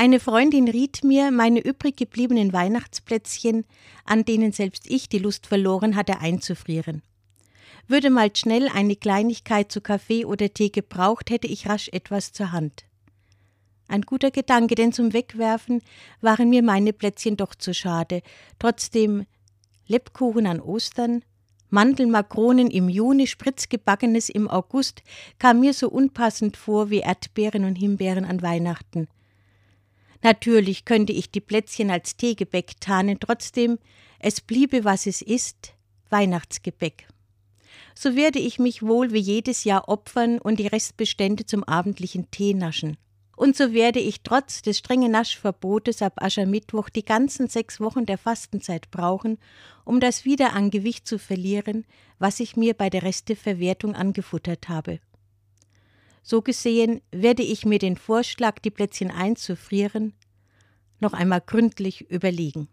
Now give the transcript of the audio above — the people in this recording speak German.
Eine Freundin riet mir, meine übrig gebliebenen Weihnachtsplätzchen, an denen selbst ich die Lust verloren hatte, einzufrieren. Würde mal schnell eine Kleinigkeit zu Kaffee oder Tee gebraucht, hätte ich rasch etwas zur Hand. Ein guter Gedanke, denn zum Wegwerfen waren mir meine Plätzchen doch zu schade. Trotzdem Lebkuchen an Ostern, Mandelmakronen im Juni, Spritzgebackenes im August kam mir so unpassend vor wie Erdbeeren und Himbeeren an Weihnachten. Natürlich könnte ich die Plätzchen als Teegebäck tarnen, trotzdem, es bliebe, was es ist, Weihnachtsgebäck. So werde ich mich wohl wie jedes Jahr opfern und die Restbestände zum abendlichen Tee naschen. Und so werde ich trotz des strengen Naschverbotes ab Aschermittwoch die ganzen sechs Wochen der Fastenzeit brauchen, um das wieder an Gewicht zu verlieren, was ich mir bei der Resteverwertung angefuttert habe. So gesehen werde ich mir den Vorschlag, die Plätzchen einzufrieren, noch einmal gründlich überlegen.